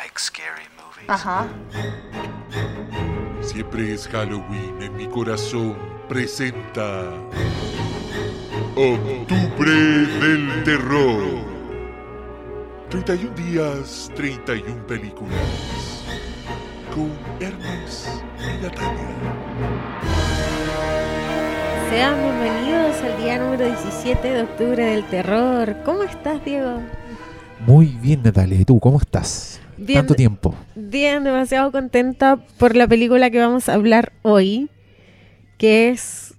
like scary movies? Ajá. Siempre es Halloween en mi corazón. Presenta. Octubre del Terror. 31 días, 31 películas. Con Hermes y Natalia. Sean bienvenidos al día número 17 de octubre del terror. ¿Cómo estás, Diego? Muy bien, Natalia. ¿Y tú cómo estás? Bien, Tanto tiempo. Bien, demasiado contenta por la película que vamos a hablar hoy, que es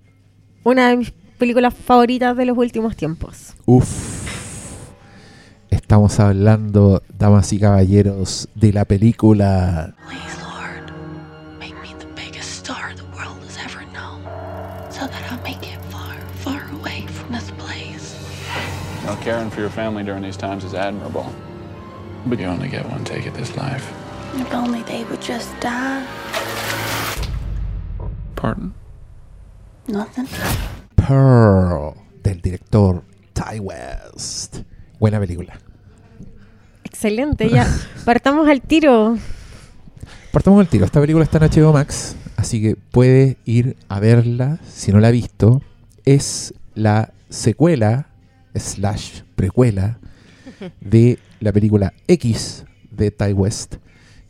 una de mis películas favoritas de los últimos tiempos. Uf. Estamos hablando, damas y caballeros, de la película Please, caring for your family during these times is admirable. But you only get one take at this life. If only they would just die. Pardon? Nothing. Pearl, del director Ty West. Buena película. Excelente, ya. Partamos al tiro. Partamos el tiro. Esta película está en HBO Max, así que puede ir a verla si no la ha visto. Es la secuela, slash precuela, de la película X de Ty West,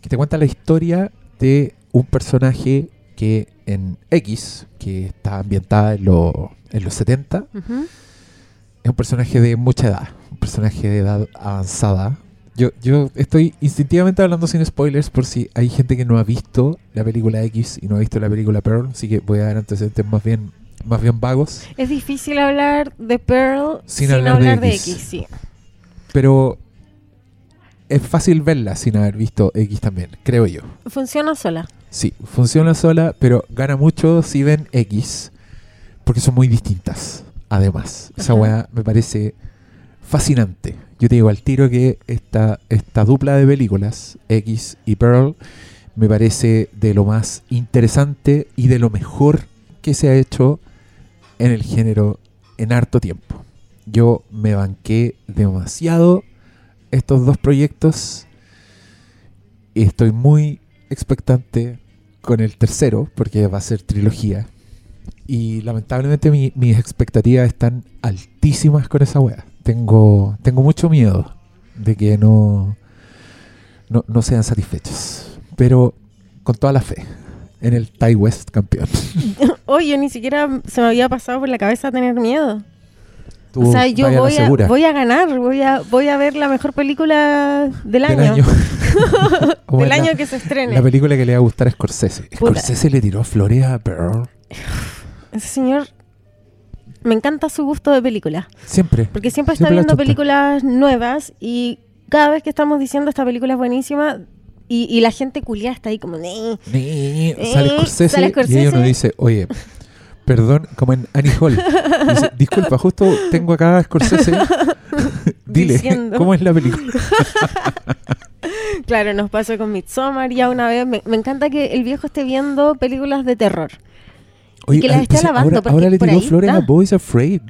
que te cuenta la historia de un personaje que en X, que está ambientada en, lo- en los 70, Ujú. es un personaje de mucha edad, un personaje de edad avanzada. Yo, yo estoy instintivamente hablando sin spoilers por si hay gente que no ha visto la película X y no ha visto la película Pearl, así que voy a dar antecedentes más bien, más bien vagos. Es difícil hablar de Pearl Sin sin, hablar hablar, de de, X. Sí. Pero es fácil verla sin haber visto X también, creo yo. Funciona sola. Sí, funciona sola, pero gana mucho si ven X, porque son muy distintas. Además, esa weá me parece fascinante. Yo te digo al tiro que esta, esta dupla de películas, X y Pearl, me parece de lo más interesante y de lo mejor que se ha hecho en el género en harto tiempo. Yo me banqué demasiado estos dos proyectos y estoy muy expectante con el tercero, porque va a ser trilogía. Y lamentablemente mi- mis expectativas están altísimas con esa wea. Tengo, tengo mucho miedo de que no, no, no sean satisfechos. Pero con toda la fe en el Ty West campeón. Oye, ni siquiera se me había pasado por la cabeza tener miedo. Tú o sea, yo a voy a, segura voy a ganar, voy a, voy a ver la mejor película del año. del año. Del la- que se estrene. La película que le va a gustar a Scorsese. Puta. Scorsese le tiró flores a Pearl. Ese señor, me encanta su gusto de película. Siempre. Porque siempre está Siempre la viendo películas nuevas y cada vez que estamos diciendo esta película es buenísima y, y la gente culia está ahí como... "Nee". Ni- Eh, sale Scorsese, sale y ella nos dice, oye, perdón, como en Annie Hall. Dice, Disculpa, justo tengo acá a Scorsese. Dile, Diciendo. ¿cómo es la película? Claro, nos pasó con Midsommar ya una vez. Me, me encanta que el viejo esté viendo películas de terror. Oye, que las esté pues, alabando, ahora, porque ahora le tiró flores a. Boys Afraid.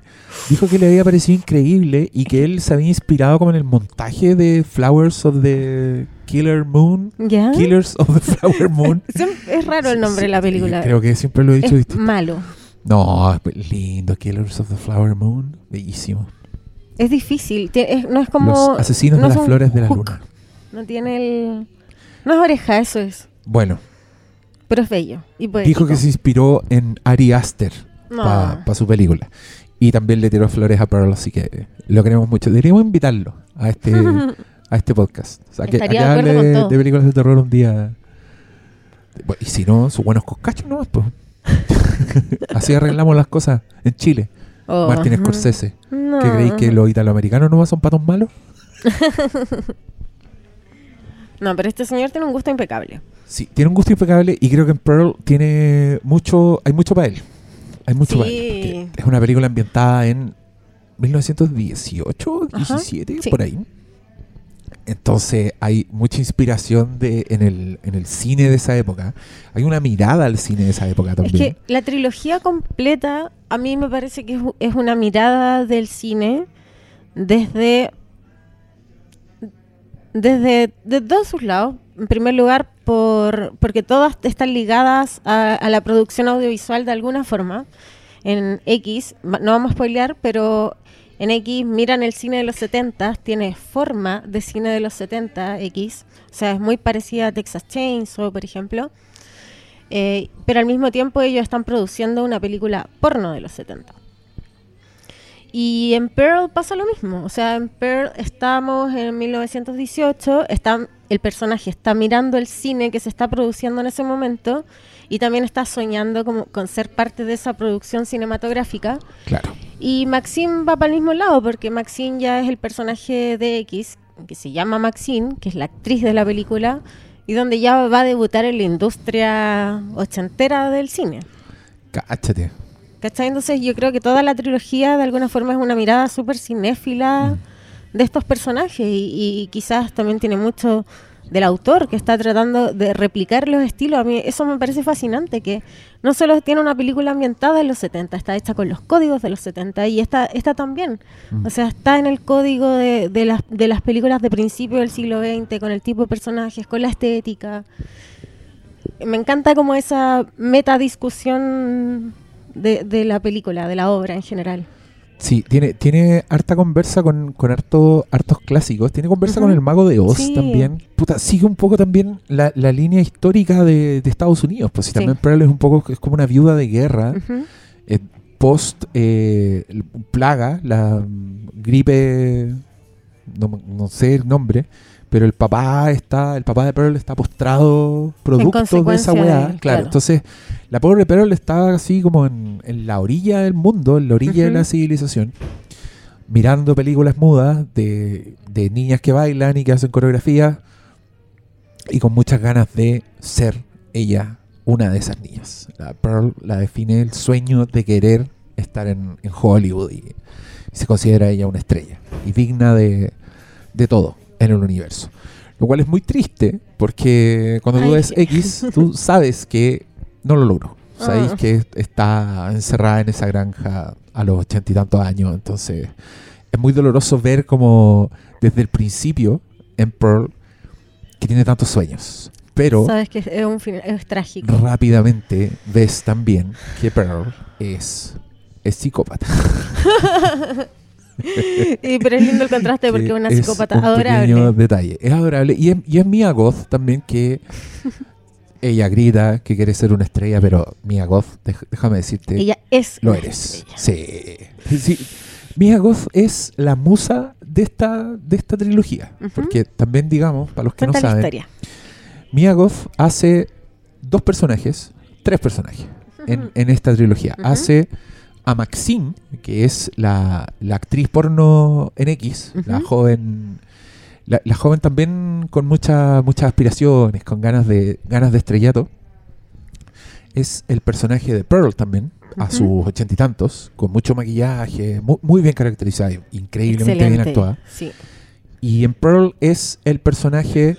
Dijo que le había parecido increíble y que él se había inspirado como en el montaje de Flowers of the Killer Moon. ¿Ya? Killers of the Flower Moon. Es raro el nombre de la película. Creo que siempre lo he dicho es distinto. malo. No, lindo. Killers of the Flower Moon. Bellísimo. Es difícil. es- no es como... Los asesinos no de las flores de la hook. luna. No tiene el... No es oreja, eso es. Bueno, Pero es bello. Y dijo que se inspiró en Ari Aster No. para su película. Y también le tiró flores a Pearl, así que lo queremos mucho. Deberíamos invitarlo a este, a este podcast. O sea, que, a Estaría que de hable películas de terror un día. Y si no, sus buenos coscachos nomás, pues. Así arreglamos las cosas en Chile. Oh, Martin ajá. Scorsese. No. ¿Qué creéis que los italoamericanos nomás son patos malos? No, pero este señor tiene un gusto impecable. Sí, tiene un gusto impecable y creo que en Pearl tiene mucho, hay mucho para él. Hay mucho para él. Es una película ambientada en 1918, Ajá, 17, sí. por ahí. Entonces hay mucha inspiración de, en, el, en el cine de esa época. Hay una mirada al cine de esa época Es también. que la trilogía completa a mí me parece que es, es una mirada del cine desde desde de todos sus lados. En primer lugar, por, porque todas están ligadas a, a la producción audiovisual de alguna forma. En X, no vamos a spoilear, pero en X miran el cine de los 70, tiene forma de cine de los 70 X, o sea, es muy parecida a Texas Chainsaw, por ejemplo. Eh, pero al mismo tiempo ellos están produciendo una película porno de los 70. Y en Pearl pasa lo mismo. O sea, en Pearl estamos en 1918, está, el personaje está mirando el cine que se está produciendo en ese momento y también está soñando como, con ser parte de esa producción cinematográfica. Claro. Y Maxine va para el mismo lado, porque Maxine ya es el personaje de X, que se llama Maxine, que es la actriz de la película, y donde ya va a debutar en la industria ochentera del cine. Cáchate. ¿Cachai? Entonces yo creo que toda la trilogía de alguna forma es una mirada súper cinéfila de estos personajes y, y quizás también tiene mucho del autor que está tratando de replicar los estilos. A mí eso me parece fascinante, que no solo tiene una película ambientada en los 70, está hecha con los códigos de los 70 y esta, esta también. O sea, está en el código de, de las, de las películas de principio del siglo XX, con el tipo de personajes, con la estética. Me encanta como esa meta discusión de, de la película, de la obra en general. Sí, tiene, tiene harta conversa con, con harto, hartos clásicos. Tiene conversa con el mago de Oz Sí. también. Puta, sigue un poco también la, la línea histórica de, de Estados Unidos. Pues si Sí. también Pearl es un poco, es como una viuda de guerra. Eh, post eh, plaga, la gripe, no, no sé el nombre, pero el papá está, el papá de Pearl está postrado producto de esa weá. él, claro, claro. entonces la pobre Pearl está así como en, en la orilla del mundo, en la orilla de la civilización, mirando películas mudas de, de niñas que bailan y que hacen coreografía y con muchas ganas de ser ella una de esas niñas. La Pearl la define el sueño de querer estar en, en Hollywood y, y se considera ella una estrella y digna de, de todo en el universo. Lo cual es muy triste porque cuando tú ves. X, tú sabes que no lo logró. Sabéis Ah. que está encerrada en esa granja a los ochenta y tantos años. Entonces es muy doloroso ver como desde el principio en Pearl que tiene tantos sueños. Pero Sabes que es, un final, es trágico. rápidamente ves también que Pearl es, es psicópata. Y, pero es lindo el contraste porque Que es una es psicópata un pequeño adorable. detalle. Es adorable. Y es, y es Mia Goth también que ella grita que quiere ser una estrella, pero Mia Goth, déjame decirte, Ella es lo eres. estrella. Sí. Sí. Mia Goth es la musa de esta, de esta trilogía. Porque también, digamos, para los que Cuenta no saben, historia. Mia Goth hace dos personajes, tres personajes en, en esta trilogía. Hace a Maxine, que es la, la actriz porno en X, la joven. La, la joven también con mucha- muchas aspiraciones, con ganas de, ganas de estrellato. Es el personaje de Pearl también, a sus ochenta y tantos, con mucho maquillaje, mu- muy, bien caracterizada, increíblemente bien actuada. Sí. Y en Pearl es el personaje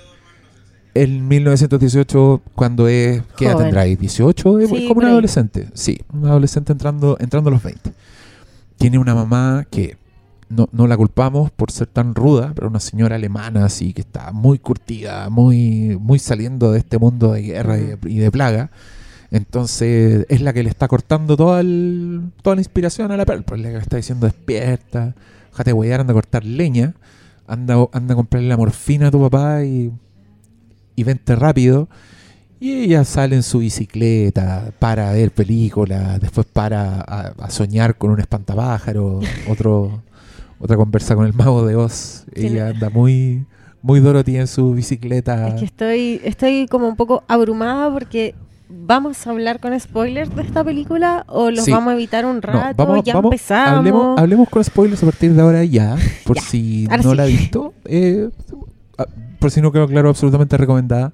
en 1918 cuando es... ¿Qué edad tendrá ahí? ¿18? Es Sí, como por un adolescente. Sí, un adolescente entrando, entrando a los 20. Tiene una mamá que no, no la culpamos por ser tan ruda, pero una señora alemana así que está muy curtida, muy, muy saliendo de este mundo de guerra y de, y de plaga. Entonces es la que le está cortando toda, el- toda la inspiración a la Pearl. Pues la que le está diciendo despierta, déjate huear, anda a cortar leña, anda, anda a comprarle la morfina a tu papá y, y vente rápido. Y ella sale en su bicicleta para ver películas, después para a, a soñar con un espantapájaro, otro, otra conversa con el mago de Oz. Ella anda muy, muy Dorothy en su bicicleta. Es que estoy, estoy como un poco abrumada porque ¿vamos a hablar con spoilers de esta película o los Sí. vamos a evitar un No, rato? ya empezamos. Hablemos, hablemos con spoilers a partir de ahora ya, por Ya, si ahora no sí. la ha visto. eh, por si no quedó claro, absolutamente recomendada.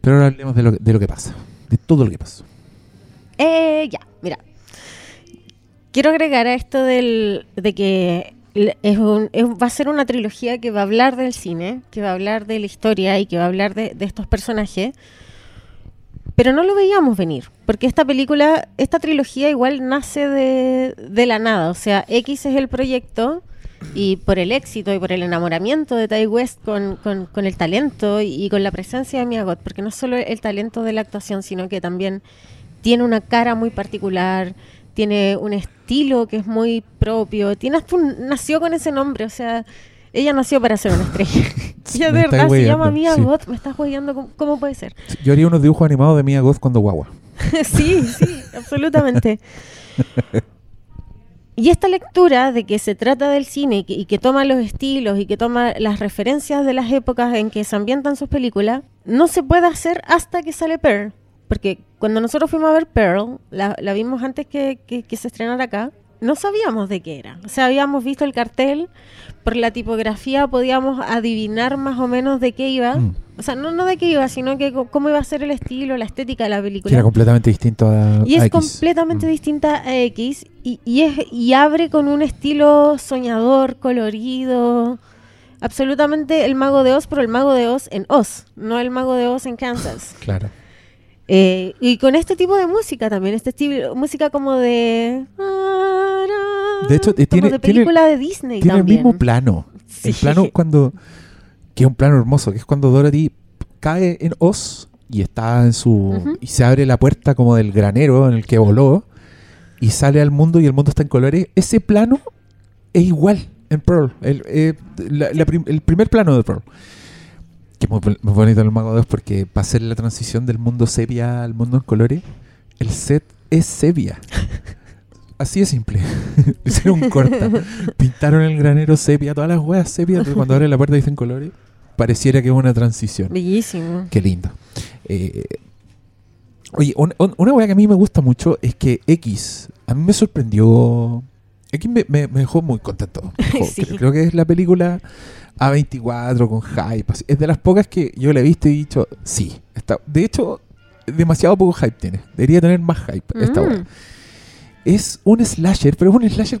Pero ahora hablemos de lo, de lo que pasa, de todo lo que pasó. Eh, ya, mira. Quiero agregar a esto del, de que es un- va a ser una trilogía que va a hablar del cine, que va a hablar de la historia y que va a hablar de, de estos personajes. Pero no lo veíamos venir, porque esta película, esta trilogía igual nace de, de la nada. O sea, X es el proyecto y por el éxito y por el enamoramiento de Ty West con, con- con el talento y, y con la presencia de Mia Goth, porque no solo el talento de la actuación, sino que también tiene una cara muy particular, tiene un estilo que es muy propio, tiene hasta un- nació con ese nombre, o sea, ella nació para ser una estrella. ella Me de verdad se llama Mia sí. Goth, me estás jodiendo, ¿cómo, cómo puede ser? Yo haría unos dibujos animados de Mia Goth cuando guagua. sí, sí, absolutamente. Y esta lectura de que se trata del cine y que, toma los estilos y que toma las referencias de las épocas en que se ambientan sus películas, no se puede hacer hasta que sale Pearl. Porque cuando nosotros fuimos a ver Pearl, la, la vimos antes que, que- que se estrenara acá, no sabíamos de qué era. O sea, habíamos visto el cartel, por la tipografía podíamos adivinar más o menos de qué iba. Mm. O sea, no, no de qué iba, sino que cómo iba a ser el estilo, la estética de la película. Que era completamente distinto a, Y a es X. completamente Mm. distinta a X y, y es, y abre con un estilo soñador, colorido. Absolutamente el mago de Oz, pero el mago de Oz en Oz, no el mago de Oz en Kansas. Claro. Eh, y con este tipo de música también, este estilo, música como de... De hecho, eh, como tiene- de tiene- película de Disney Tiene también. el mismo plano. El plano cuando. Que es un plano hermoso, que es cuando Dorothy cae en Oz y está en su. Y se abre la puerta como del granero en el que voló y sale al mundo y el mundo está en colores. Ese plano es igual en Pearl. El, eh, la- la prim- el primer plano de Pearl. Que muy, muy bonito el Mago de Oz porque para hacer la transición del mundo sepia al mundo en colores, el set es sepia. Así de simple. Hicieron un corta. Pintaron el granero sepia, todas las weas sepia, pero cuando abren la puerta dicen colores. Pareciera que es una transición. Bellísimo. Qué lindo. Eh, oye, un- un- una wea que a mí me gusta mucho es que X, a mí me sorprendió. X me, me- me dejó muy contento. Me dejó- Sí. Creo que es la película A24 con hype. así. Es de las pocas que yo la he visto y he dicho, sí. Está, de hecho, demasiado poco hype tiene. Debería tener más hype esta Mm. wea. Es un slasher, pero es un slasher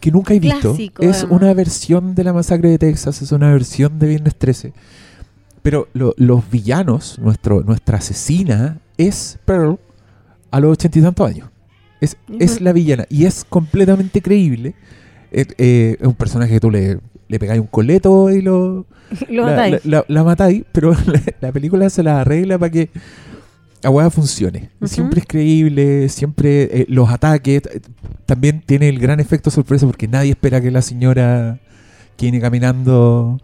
que nunca he visto. Clásico, es además. una versión de la masacre de Texas, es una versión de Viernes 13. Pero lo- los villanos, nuestro, nuestra asesina, es Pearl a los ochenta y tantos años. Es, es la villana y es completamente creíble. Eh, eh, es un personaje que tú le, le pegáis un coleto y lo, Lo la, matáis. la- la- la matáis, pero la, la película se la arregla para que hueá funcione. Siempre es creíble, siempre eh, los ataques. eh, También tiene el gran efecto sorpresa porque nadie espera que la señora que viene caminando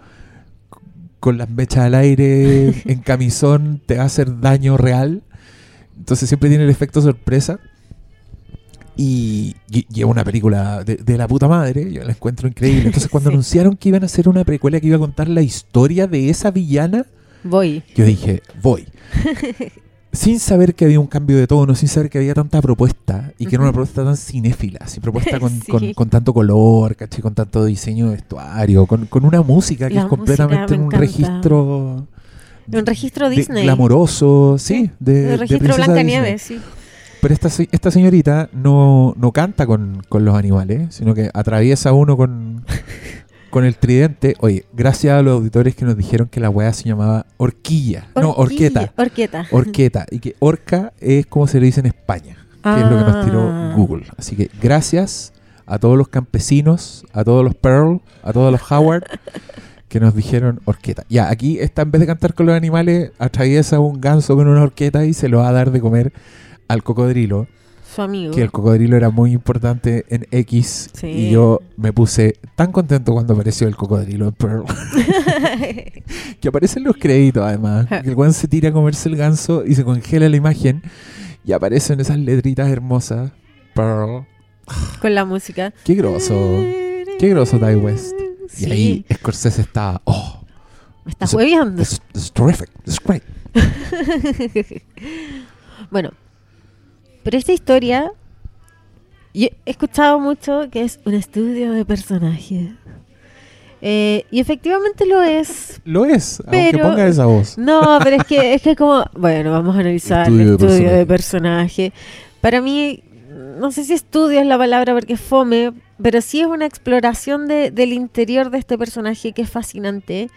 con las mechas al aire, en camisón, te va a hacer daño real. Entonces siempre tiene el efecto sorpresa. Y, es una película de, de la puta madre, yo la encuentro increíble. Entonces cuando Sí. anunciaron que iban a hacer una precuela que iba a contar la historia de esa villana, Voy. yo dije, voy. sin saber que había un cambio de tono, sin saber que había tanta propuesta y que era una propuesta tan cinéfila, así propuesta con, Sí. con- con tanto color, ¿cachai? con tanto diseño de vestuario, con, con una música que La es completamente me un encanta. registro. Un registro de- Disney. Glamoroso, sí, de, de registro princesa Blancanieves, Disney. sí. Pero esta, esta señorita no, no canta con, con los animales, sino que atraviesa uno con, con el tridente. Oye, gracias a los auditores que nos dijeron que la weá se llamaba horquilla. No, horqueta. Horqueta. Horqueta. Y que orca es como se le dice en España, que es lo que nos tiró Ah. Google. Así que gracias a todos los campesinos, a todos los Pearl, a todos los Howard, que nos dijeron horqueta. Ya, aquí está, en vez de cantar con los animales, atraviesa un ganso con una horqueta y se lo va a dar de comer al cocodrilo Su amigo. que el cocodrilo era muy importante en X Sí. y yo me puse tan contento cuando apareció el cocodrilo en Pearl. Que aparecen los créditos además que el weón se tira a comerse el ganso y se congela la imagen y aparecen esas letritas hermosas Pearl. Con la música. qué groso qué groso Ty West. Y ahí Scorsese está oh Me this, this is terrific is great. Bueno, pero esta historia, yo he escuchado mucho que es un estudio de personajes. Eh, y efectivamente lo es. lo es aunque Pero- ponga esa voz No, pero es que es que como, bueno, vamos a analizar Estudio el de estudio de personaje. personaje. Para mí, no sé si estudio es la palabra porque es fome, pero sí es una exploración de- del interior de este personaje que es fascinante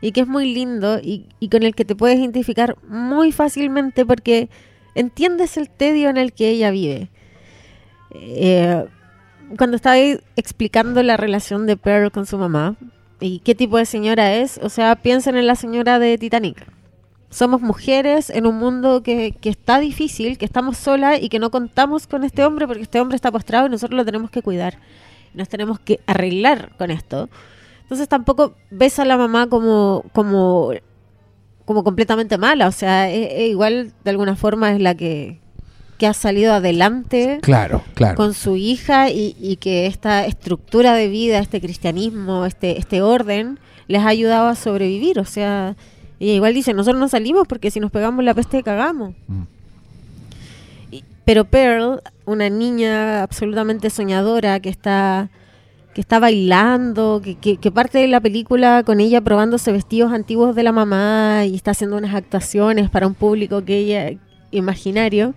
y que es muy lindo y, y con el que te puedes identificar muy fácilmente porque entiendes el tedio en el que ella vive. Eh, cuando estaba explicando la relación de Pearl con su mamá y qué tipo de señora es, o sea, piensen en la señora de Titanic. Somos mujeres en un mundo que, que está difícil, que estamos solas y que no contamos con este hombre porque este hombre está postrado y nosotros lo tenemos que cuidar. Nos tenemos que arreglar con esto. Entonces tampoco ves a la mamá como, como, como completamente mala. O sea, e- e igual de alguna forma es la que, que ha salido adelante Claro, claro. con su hija y, y que esta estructura de vida, este cristianismo, este, este orden, les ha ayudado a sobrevivir. O sea, ella igual dice, nosotros no salimos porque si nos pegamos la peste cagamos. Mm. Y- pero Pearl, una niña absolutamente soñadora que está que está bailando, que, que- que parte de la película con ella probándose vestidos antiguos de la mamá y está haciendo unas actuaciones para un público que ella imaginario.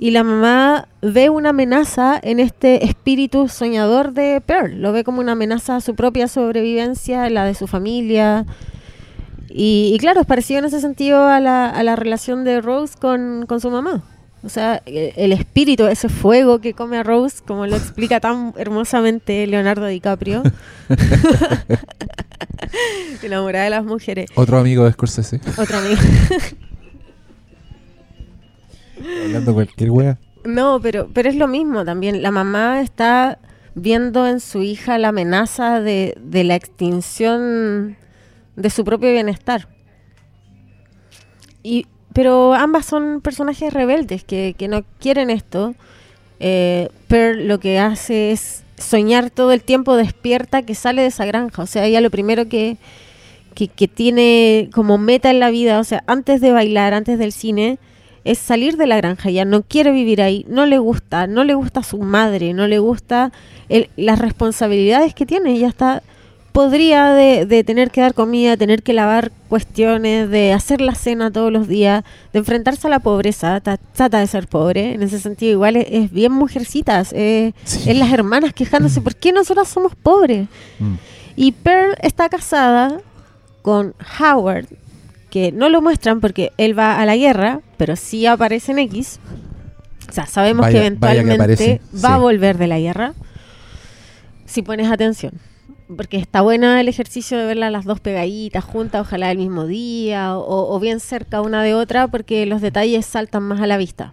Y la mamá ve una amenaza en este espíritu soñador de Pearl. Lo ve como una amenaza a su propia sobrevivencia, la de su familia. Y, y claro, es parecido en ese sentido a la, a la relación de Rose con, con su mamá. O sea, e- el espíritu, ese fuego que come a Rose, como lo explica tan hermosamente Leonardo DiCaprio. Enamorada de las mujeres. Otro amigo de Scorsese, Otra amiga. hablando cualquier wea. No, pero, pero es lo mismo también. La mamá está viendo en su hija la amenaza de, de la extinción de su propio bienestar. Y, pero ambas son personajes rebeldes que, que no quieren esto. Eh, lo que hace es soñar todo el tiempo despierta que sale de esa granja. O sea, ella lo primero que, que, que tiene como meta en la vida, o sea, antes de bailar, antes del cine, es salir de la granja. Ya no quiere vivir ahí, no le gusta, no le gusta su madre, no le gusta el- las responsabilidades que tiene. Ella está podría de, de tener que dar comida, tener que lavar cuestiones, de hacer la cena todos los días, de enfrentarse a la pobreza, ta- trata de ser pobre, en ese sentido igual es, es bien mujercitas, eh, Sí. es las hermanas quejándose, ¿por qué nosotras somos pobres? Mm. Y Pearl está casada con Howard, que no lo muestran porque él va a la guerra, pero sí aparece en X. O sea, sabemos Vaya- que eventualmente aparece, va a volver de la guerra. Si pones atención. Porque está buena el ejercicio de verlas las dos pegaditas juntas, ojalá el mismo día, o, o bien cerca una de otra, porque los detalles saltan más a la vista.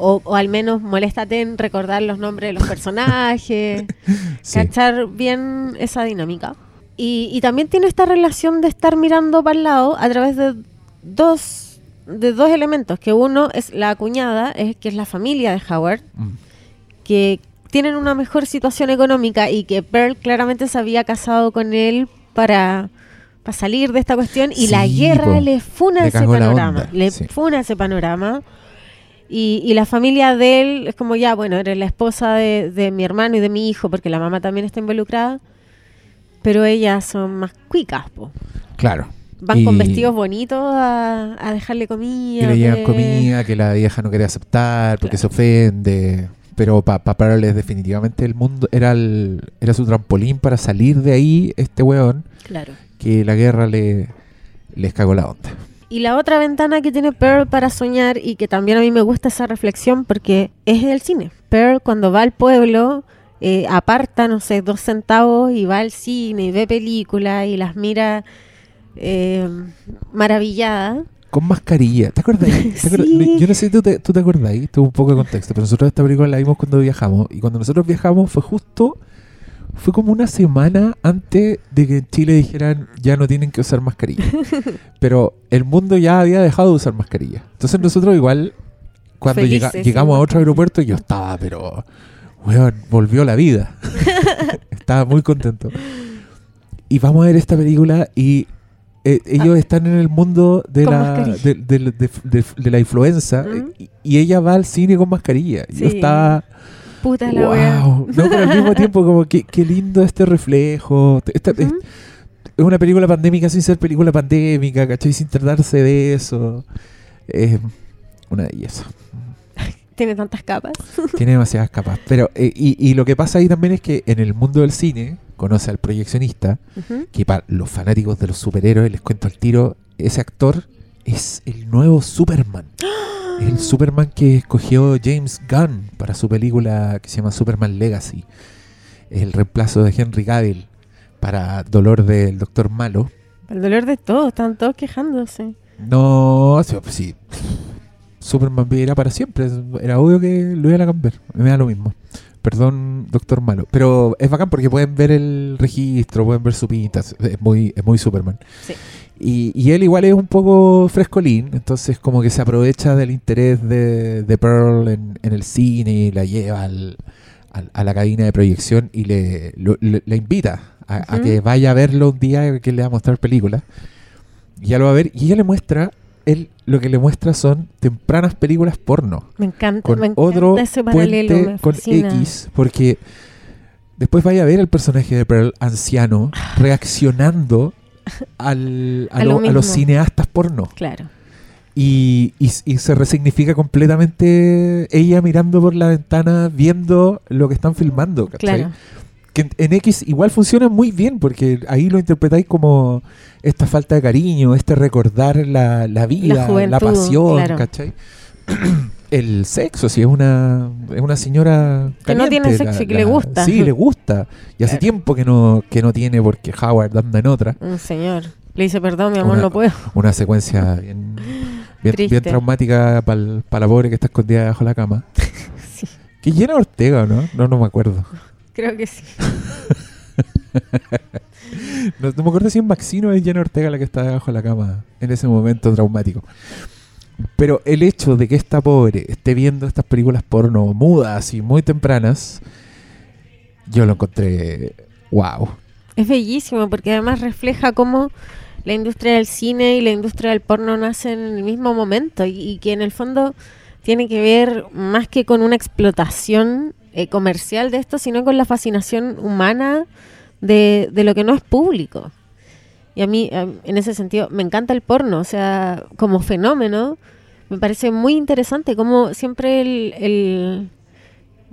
O, o al menos moléstate en recordar los nombres de los personajes, Sí. cachar bien esa dinámica. Y, y también tiene esta relación de estar mirando para el lado a través de dos, de dos elementos, que uno es la cuñada, es, que es la familia de Howard, Mm. que tienen una mejor situación económica y que Pearl claramente se había casado con él para, para salir de esta cuestión y la guerra po. le funa Le ese panorama, le sí. funa ese panorama. Y, y la familia de él es como ya, bueno, eres la esposa de, de mi hermano y de mi hijo, porque la mamá también está involucrada, pero ellas son más cuicas, po. Claro. Van Y- con vestidos bonitos a, a dejarle comida. Que le llevan comida, que la vieja no quiere aceptar porque se ofende. Pero para pa, Pearl es definitivamente el mundo, era, el, era su trampolín para salir de ahí, este weón, Claro. que la guerra le les cagó la onda. Y la otra ventana que tiene Pearl para soñar y que también a mí me gusta esa reflexión porque es del cine. Pearl cuando va al pueblo eh, aparta, no sé, dos centavos y va al cine y ve películas y las mira eh, maravillada. Con mascarilla. ¿Te acuerdas? ¿Te acuerdas? Sí. Yo no sé si tú te, tú te ahí, tuvo un poco de contexto, pero nosotros esta película la vimos cuando viajamos. Y cuando nosotros viajamos fue justo, fue como una semana antes de que en Chile dijeran ya no tienen que usar mascarilla. pero el mundo ya había dejado de usar mascarilla. Entonces nosotros igual, cuando llega- llegamos a otro aeropuerto, yo estaba, pero, weón, volvió la vida. estaba muy contento. Y vamos a ver esta película y eh, ellos están en el mundo de Con la, de, de- de- de- de la influenza Mm. y, y ella va al cine con mascarilla. Yo estaba, Puta la wea. No, pero al mismo tiempo como que qué lindo este reflejo. Esta- es, una película pandémica sin ser película pandémica, ¿cachai? Sin tratarse de eso. Es una belleza. Tiene tantas capas. Tiene demasiadas capas. Pero, eh, y, y lo que pasa ahí también es que en el mundo del cine conoce al proyeccionista, que para los fanáticos de los superhéroes, les cuento al tiro, ese actor es el nuevo Superman. el Superman que escogió James Gunn para su película que se llama Superman Legacy. El reemplazo de Henry Cavill para dolor del Doctor Malo. El dolor de todos, están todos quejándose. No, sí, pues sí. Superman vivirá para siempre. Era obvio que lo iban a cambiar. Me da lo mismo. Perdón, Doctor Malo. Pero es bacán porque pueden ver el registro, pueden ver su pinta. Es muy, es muy Superman. Sí. Y, y él igual es un poco frescolín, entonces como que se aprovecha del interés de, de Pearl en, en el cine y la lleva al- al- a la cabina de proyección y le, lo- le- la invita a, a que vaya a verlo un día que le va a mostrar películas. Y ya lo va a ver y ella le muestra, él lo que le muestra son tempranas películas porno Me encanta, con me encanta otro ese paralelo. puente me con. X, porque después vaya a ver el personaje de Pearl anciano reaccionando al, a, A lo lo- a los cineastas porno. Claro. Y, y- y se resignifica completamente ella mirando por la ventana, viendo lo que están filmando. ¿cachai? Claro. Que en, X igual funciona muy bien, porque ahí lo interpretáis como esta falta de cariño, este recordar la, la vida, la, juventud, pasión, claro. ¿cachai? El sexo, si es una, es una señora Que no tiene sexo y que le gusta. Sí, le gusta. Y hace Claro. tiempo que no, que no tiene porque Howard anda en otra. Un señor. Le dice, perdón, mi amor, Una- no puedo. Una secuencia bien, bien, traumática para la pobre que está escondida debajo de la cama. Sí. Que llena Ortega, ¿o ¿no? No, no me acuerdo. Creo que sí. No, no me acuerdo si es Maxino o es Jenna Ortega la que está debajo de la cama en ese momento traumático. Pero el hecho de que esta pobre esté viendo estas películas porno mudas y muy tempranas, yo lo encontré wow. Es bellísimo porque además refleja cómo la industria del cine y la industria del porno nacen en el mismo momento y, y que en el fondo tiene que ver más que con una explotación eh, comercial de esto, sino con la fascinación humana de, de lo que no es público. Y a mí, en ese sentido, me encanta el porno, o sea, como fenómeno, me parece muy interesante cómo siempre el- el,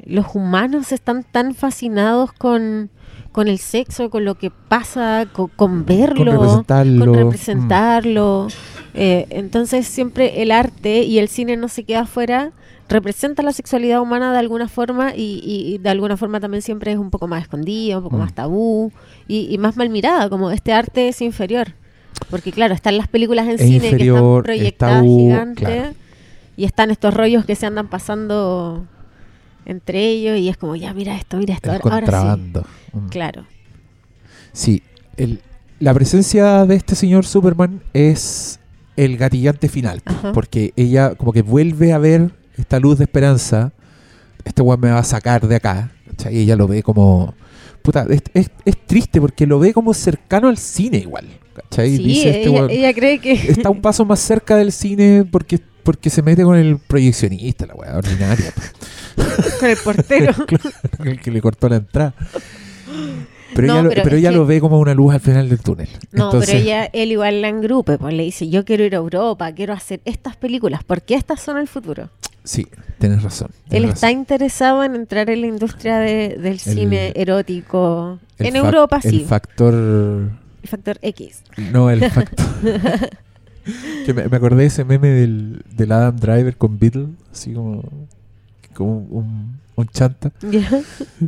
los humanos están tan fascinados con, con el sexo, con lo que pasa, co- con, verlo, representarlo, con mm. representarlo. Eh, entonces siempre el arte y el cine no se queda afuera, representa la sexualidad humana de alguna forma y, de alguna forma también siempre es un poco más escondida, un poco Mm. más tabú y, y más mal mirada, como este arte es inferior. Porque claro, están las películas en Es cine que están es proyectadas tabú, gigantes claro. y están estos rollos que se andan pasando entre ellos y es como, ya mira esto, mira esto, El ahora, ahora sí. Mm. Claro. Sí, el- la presencia de este señor Superman es el gatillante final, Ajá. porque ella como que vuelve a ver esta luz de esperanza, este weón me va a sacar de acá, ¿cachai? Y ella lo ve como... Puta, es, es- es triste porque lo ve como cercano al cine igual, ¿cachai? Sí, Dice este ella, weón, ella cree que... está un paso más cerca del cine porque, porque se mete con el proyeccionista, la weá ordinaria, con el portero. el que le cortó la entrada. Pero, No, ella, lo, pero pero ella que- lo ve como una luz al final del túnel. No, Entonces, pero ella, él igual la engrupe, pues le dice, yo quiero ir a Europa, quiero hacer estas películas, porque estas son el futuro. Sí, tienes razón. Él está interesado en entrar en la industria de- del cine erótico. El en Europa El sí, factor. el factor X. No, el factor. que me, me acordé de ese meme del, del Adam Driver con Beatle, así como. como un, un chanta.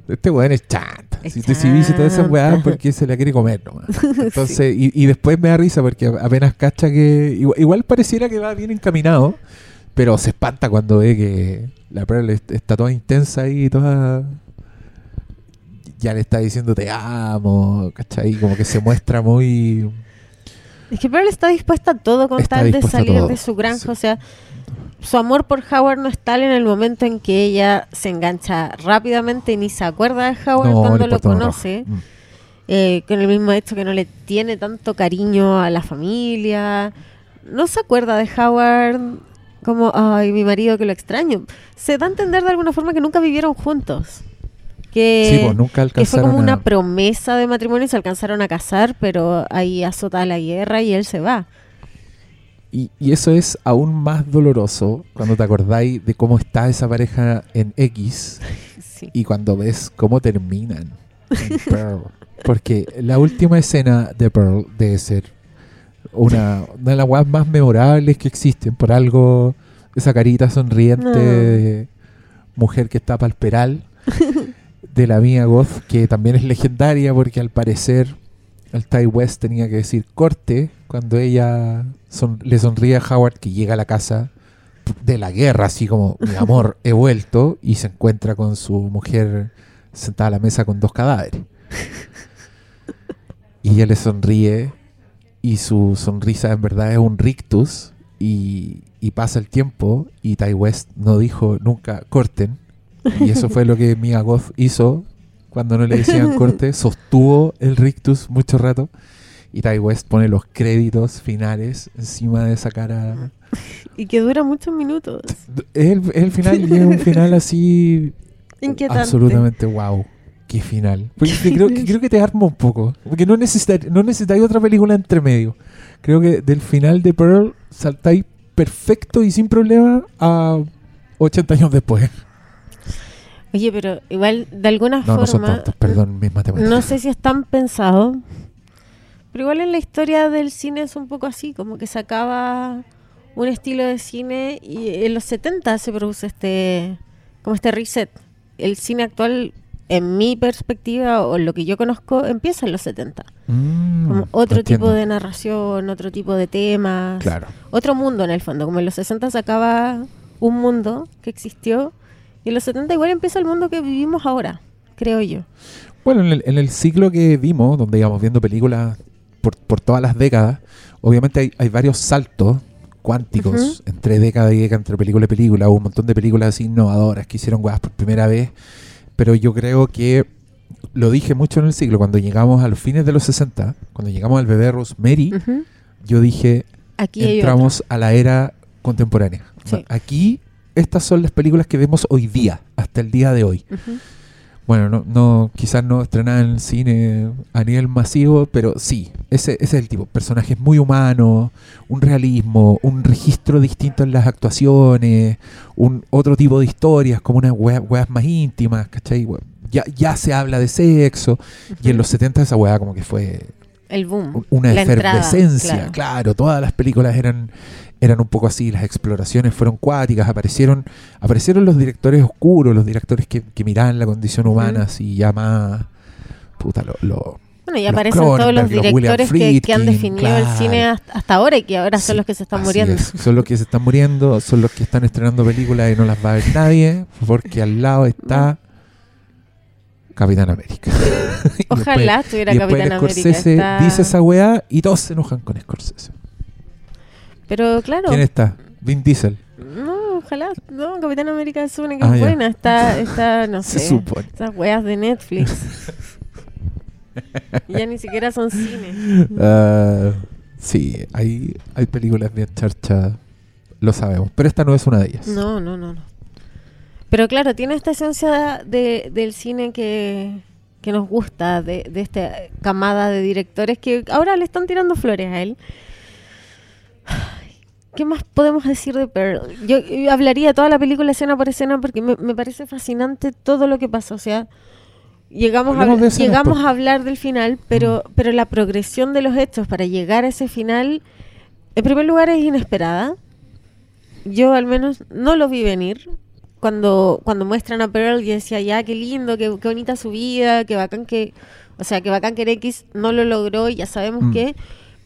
Este weón es chanta. Es si te dice todas esas chanta. weas porque se la quiere comer nomás. Entonces, y, y después me da risa porque apenas cacha que. Igual, igual pareciera que va bien encaminado, pero se espanta cuando ve que la Pearl est- está toda intensa ahí, toda. Ya le está diciendo te amo, ¿cachai? Como que se muestra muy. Es que Pearl está dispuesta a todo con Está tal de salir de su granja. sí. O sea, su amor por Howard no es tal en el momento en que ella se engancha rápidamente y ni se acuerda de Howard No, cuando lo conoce. Mm. eh, con el mismo hecho que no le tiene tanto cariño a la familia. No se acuerda de Howard como, ay, mi marido que lo extraño. Se da a entender de alguna forma que nunca vivieron juntos. Que, Sí, pues nunca que fue alcanzaron como a- una promesa de matrimonio y se alcanzaron a casar, pero ahí azota la guerra y él se va. Y, y eso es aún más doloroso cuando te acordáis de cómo está esa pareja en X Sí. y cuando ves cómo terminan en Pearl. Porque la última escena de Pearl debe ser una, una de las weas más memorables que existen. Por algo esa carita sonriente No. de mujer que está palperal de la Mia Goth, que también es legendaria porque al parecer el Ty West tenía que decir corte cuando ella son- le sonríe a Howard que llega a la casa de la guerra, así como mi amor, he vuelto, y se encuentra con su mujer sentada a la mesa con dos cadáveres. Y ella le sonríe y su sonrisa en verdad es un rictus y, y pasa el tiempo y Ty West no dijo nunca corten y eso fue lo que Mia Goth hizo cuando no le decían corte, sostuvo el rictus mucho rato y Ty West pone los créditos finales encima de esa cara. Y que dura muchos minutos. Es el, el final y es un final así Inquietante. absolutamente wow. Qué final. Porque que creo, que creo que te arma un poco. Porque no necesitáis no necesitáis otra película entre medio. Creo que del final de Pearl saltáis perfecto y sin problema a 80 años después. Oye, pero igual, de alguna No, no son forma, tantos, perdón, mis matemáticas. no sé si están pensados, pero igual en la historia del cine es un poco así, como que se acaba un estilo de cine y en los 70 se produce este, como este reset. El cine actual, en mi perspectiva o lo que yo conozco, empieza en los 70. Mm, Como otro tipo de narración, otro tipo de temas. Claro. Otro mundo en el fondo. Como en los 60 se acaba un mundo que existió. Y en los 70 igual empieza el mundo que vivimos ahora, creo yo. Bueno, en el, en el ciclo que vimos, donde íbamos viendo películas por, por todas las décadas, obviamente hay, hay varios saltos cuánticos entre década y década, entre película y película. Hubo un montón de películas así innovadoras que hicieron weas por primera vez. Pero yo creo que lo dije mucho en el ciclo, cuando llegamos a los fines de los 60, cuando llegamos al bebé Rosemary, Ujú. yo dije, Aquí entramos a la era contemporánea. Sí. Aquí, estas son las películas que vemos hoy día, hasta el día de hoy. Bueno, no, no, quizás no estrenada en el cine a nivel masivo, pero sí, ese, ese es el tipo. Personajes muy humanos, un realismo, un registro distinto en las actuaciones, un otro tipo de historias, como unas weas, weas más íntimas, ¿cachai? Ya, ya se habla de sexo, y en los 70 esa wea como que fue El boom. un- una la entrada, efervescencia, claro. claro. todas las películas eran eran un poco así, las exploraciones fueron cuáticas, aparecieron aparecieron los directores oscuros, los directores que, que miraban la condición humana Ujú. así ya más puta lo, lo- Bueno, y los aparecen todos los Cronenberg, los directores que, que han definido el cine hasta, ahora y que ahora son los que se están muriendo. es. Son los que se están muriendo, son los que están estrenando películas y no las va a ver nadie, porque al lado está Capitán América. Ojalá estuviera Capitán América. Scorsese está- dice esa weá y todos se enojan con Scorsese. Pero claro, ¿Quién está? Vin Diesel. no, ojalá. No, Capitán América es una que Ah, es ya. buena. Está, está, no Se sé. supone. Esas weas de Netflix. ya ni siquiera son cine. Ah, sí, hay, hay películas bien charchas, lo sabemos, pero esta no es una de ellas. No, no, no, no. Pero claro, tiene esta esencia de, del cine que, que nos gusta, de, de esta camada de directores que ahora le están tirando flores a él. ¿Qué más podemos decir de Pearl? Yo, yo hablaría toda la película escena por escena porque me, me parece fascinante todo lo que pasa. O sea, llegamos, a, Hablemos de escenas, llegamos por- a hablar del final, pero, pero la progresión de los hechos para llegar a ese final, en primer lugar, es inesperada. Yo al menos no lo vi venir. Cuando, cuando muestran a Pearl, yo decía, ya, qué lindo, qué, qué bonita su vida, qué bacán que... O sea, que bacán que X no lo logró y ya sabemos Mm. que...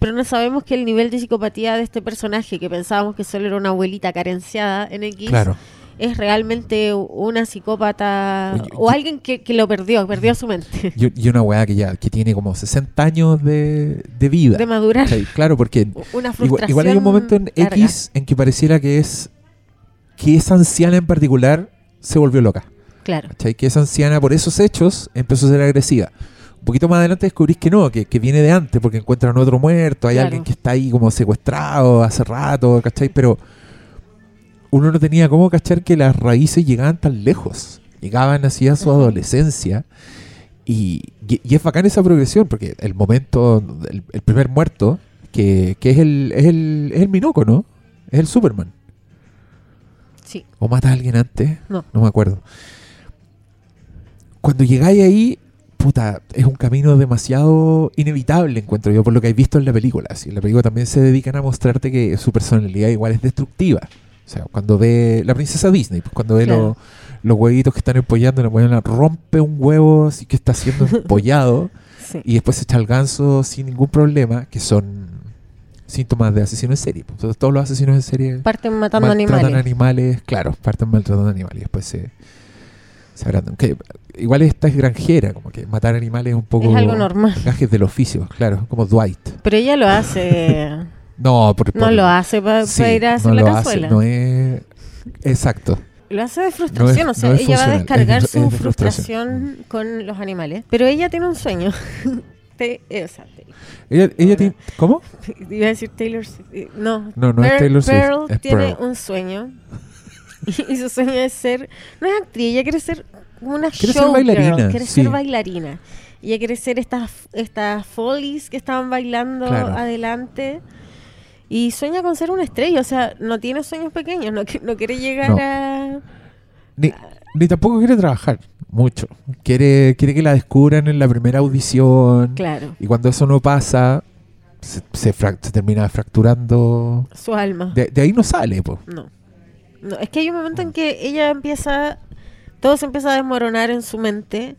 Pero no sabemos que el nivel de psicopatía de este personaje, que pensábamos que solo era una abuelita carenciada en X, Claro. es realmente una psicópata o alguien que, que lo perdió, perdió su mente. Y, una weá que ya que tiene como 60 años de, de vida. De madurar. Claro, porque Una igual, igual hay un momento en larga. X en que pareciera que es que esa anciana en particular se volvió loca. Claro. ¿cachai? Que esa anciana por esos hechos empezó a ser agresiva. Un poquito más adelante descubrís que no, que, que viene de antes porque encuentran otro muerto, hay Claro. alguien que está ahí como secuestrado hace rato, ¿cachai? Pero uno no tenía cómo cachar que las raíces llegaban tan lejos. Llegaban así a su adolescencia. Y, y- y es bacán esa progresión porque el momento, el, el primer muerto, que, que es, el, es, el, es el Minoco, ¿no? Es el Superman. Sí. ¿O mata a alguien antes? No. No me acuerdo. Cuando llegáis ahí, puta, es un camino demasiado inevitable, encuentro yo, por lo que hay visto en la película. Así, en la película también se dedican a mostrarte que su personalidad igual es destructiva. O sea, cuando ve la princesa Disney, pues cuando ve Claro. los, los huevitos que están empollando, la weona rompe un huevo así que está siendo empollado Sí. y después se echa el ganso sin ningún problema, que son síntomas de asesino en serie. pues. Entonces, todos los asesinos en serie Parten matando animales. animales, claro, parten maltratando animales y después se, se agrandan. Que igual esta es granjera, como que matar animales es un poco Es algo normal. gajes del oficio, claro, como Dwight. Pero ella lo hace. No, por, no lo hace para sí, ir a hacer no la lo hace, cazuela. no es exacto. Lo hace de frustración, No es- o sea, no ella va a descargar es- su es de frustración. frustración con los animales. Pero ella tiene un sueño. Te- eh, o sea, te- Ella, ella tiene, ¿cómo? iba a decir Taylor Swift. eh, No, No, no es Taylor Swift, Pearl tiene Pearl. un sueño. Y, y su sueño es ser. No es actriz, ella quiere ser una Quiere ser bailarina, Quiere sí. ser bailarina. Y ella quiere ser estas, estas follies que estaban bailando Claro. adelante. Y sueña con ser una estrella. O sea, no tiene sueños pequeños. No, qui- no quiere llegar No. a. Ni, ni tampoco quiere trabajar mucho. Quiere, quiere que la descubran en la primera audición. Claro, Y cuando eso no pasa, se, se frac- se termina fracturando. su alma. De, de ahí no sale, pues. No. No, es que hay un momento en que ella empieza, todo se empieza a desmoronar en su mente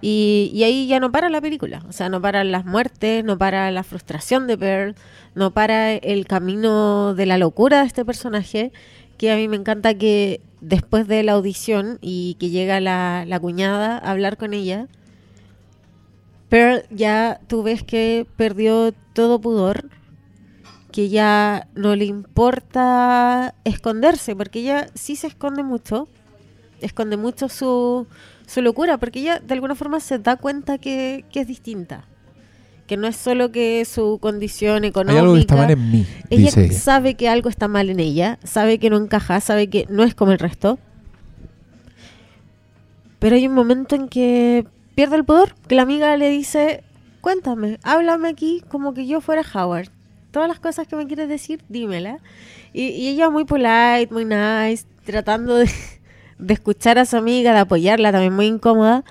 y, ahí ya no para la película. O sea, no para las muertes, no para la frustración de Pearl, no para el camino de la locura de este personaje, que a mí me encanta que después de la audición y que llega la, la cuñada a hablar con ella, Pearl ya tú ves que perdió todo pudor que ya no le importa esconderse, porque ella sí se esconde mucho, esconde mucho su, su locura, porque ella de alguna forma se da cuenta que, que es distinta, que no es solo que su condición Hay económica, algo que está mal en mí, ella dice ella. sabe que algo está mal en ella, sabe que no encaja, sabe que no es como el resto, pero hay un momento en que pierde el poder, que la amiga le dice, cuéntame, háblame aquí como que yo fuera Howard. Todas las cosas que me quieres decir, dímela. Y, y ella muy polite, muy nice, tratando de, de escuchar a su amiga, de apoyarla, también muy incómoda.